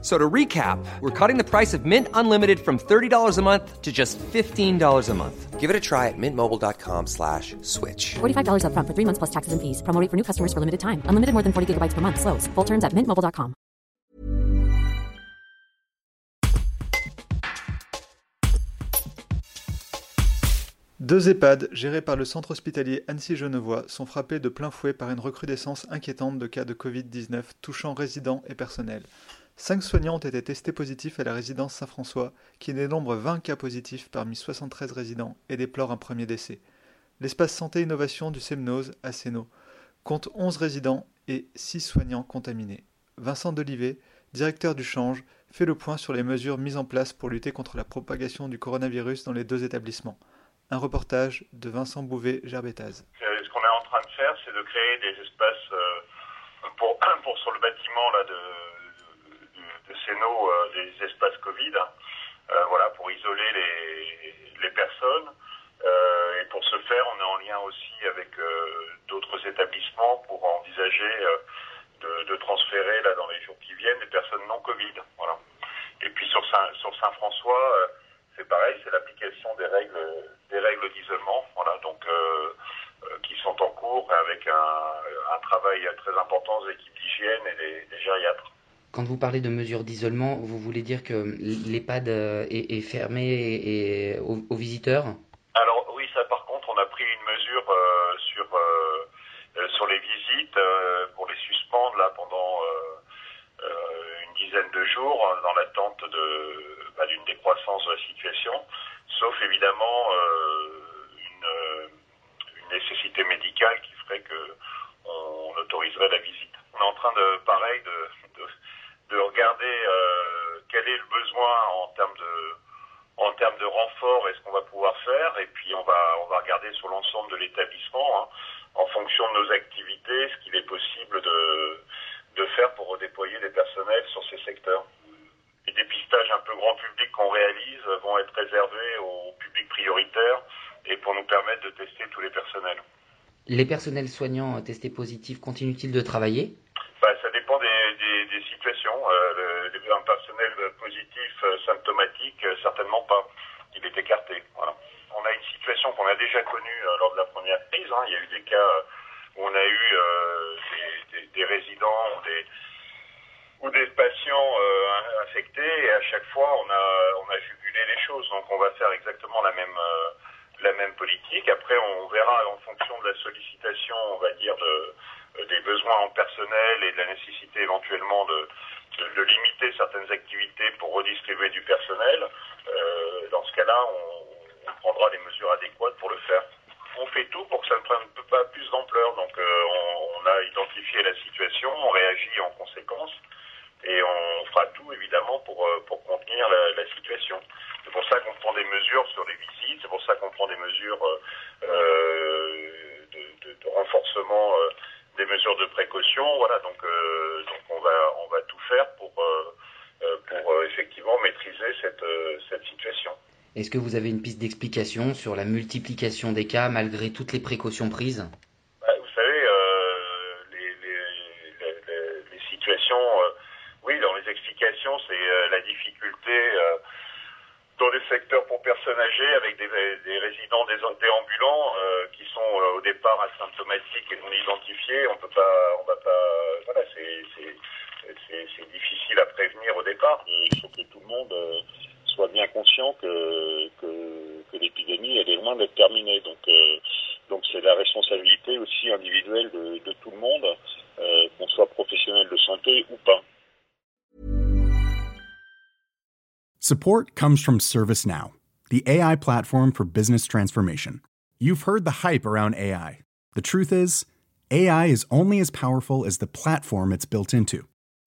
So to recap, we're cutting the price of Mint Unlimited from $30 a month to just $15 a month. Give it a try at mintmobile.com slash switch. $45 up front for 3 months plus taxes and fees. Promo rate for new customers for limited time. Unlimited more than 40 gigabytes per month. Slows. Full terms at mintmobile.com. Deux EHPAD gérés par le centre hospitalier Annecy-Genevois sont frappés de plein fouet par une recrudescence inquiétante de cas de Covid-19 touchant résidents et personnels. 5 soignants ont été testés positifs à la résidence Saint-François, qui dénombre 20 cas positifs parmi 73 résidents et déplore un premier décès. L'espace santé innovation du Semnose à Séno compte 11 résidents et 6 soignants contaminés. Vincent Delivet, directeur du Change, fait le point sur les mesures mises en place pour lutter contre la propagation du coronavirus dans les deux établissements. Un reportage de Vincent Bouvet-Gerbétaz. Ce qu'on est en train de faire, c'est de créer des espaces euh, pour, pour sur le bâtiment là, de, de, Sénaux, euh, des espaces Covid, euh, voilà, pour isoler les, les personnes. Euh, et pour ce faire, on est en lien aussi avec d'autres établissements pour envisager de, transférer là dans les jours qui viennent des personnes non Covid. Voilà. Et puis sur Saint, sur Saint-François, c'est pareil, c'est l'application des règles, des règles d'isolement, voilà, donc qui sont en cours avec un, un travail très important des équipes d'hygiène et des, des, gériatres. Quand vous parlez de mesures d'isolement, vous voulez dire que l'EHPAD est, est, fermé et, aux, visiteurs? Alors oui, ça par contre, on a pris une mesure euh, sur euh, sur les visites pour les suspendre là pendant une dizaine de jours dans l'attente de bah, d'une décroissance de la situation, sauf évidemment euh, une, une, nécessité médicale qui ferait que on autoriserait la visite. On est en train de, pareil, de, de, de regarder euh, quel est le besoin en termes de en termes de renfort et ce qu'on va pouvoir faire, et puis on va on va regarder sur l'ensemble de l'établissement, hein, en fonction de nos activités, ce qu'il est possible de de faire pour redéployer des personnels sur ces secteurs. Les dépistages un peu grand public qu'on réalise vont être réservés au public prioritaire et pour nous permettre de tester tous les personnels. Les personnels soignants testés positifs continuent-ils de travailler bah, Ça dépend des, des, des situations. Euh, le, un personnel positif euh, symptomatique, euh, certainement pas. Il est écarté. Voilà. On a une situation qu'on a déjà connue euh, lors de la première crise. Hein. Il y a eu des cas où on a eu euh, des, résidents ou des patients euh, infectés et à chaque fois on a on a jugulé les choses donc on va faire exactement la même euh, la même politique après on verra en fonction de la sollicitation on va dire de des besoins en personnel et de la nécessité éventuellement de de, limiter certaines activités pour redistribuer du personnel euh, dans ce cas-là on, prendra les mesures adéquates pour le faire on fait tout pour que ça ne prenne pas plus d'ampleur donc euh, on, a identifié la situation on réagit en conséquence et on fera tout évidemment pour, pour contenir la, situation. C'est pour ça qu'on prend des mesures sur les visites, c'est pour ça qu'on prend des mesures euh, de, renforcement euh, des mesures de précaution. Voilà, donc, euh, donc on, va, on va tout faire pour, pour effectivement maîtriser cette, cette situation. Est-ce que vous avez une piste d'explication sur la multiplication des cas malgré toutes les précautions prises? Bah, Vous savez, les, les, les, les, situations oui, dans les explications, c'est euh, la difficulté euh, dans des secteurs pour personnes âgées avec des, des résidents des déambulants euh, qui sont euh, au départ asymptomatiques et non identifiés. On peut pas, on va pas, voilà, c'est difficile à prévenir au départ. Il faut que tout le monde euh, soit bien conscient que, que, que l'épidémie est loin d'être terminée. Donc donc c'est la responsabilité aussi individuelle de, de tout le monde, qu'on soit professionnel de santé ou pas. Support comes from ServiceNow, the AI platform for business transformation. You've heard the hype around AI. The truth is, AI is only as powerful as the platform it's built into.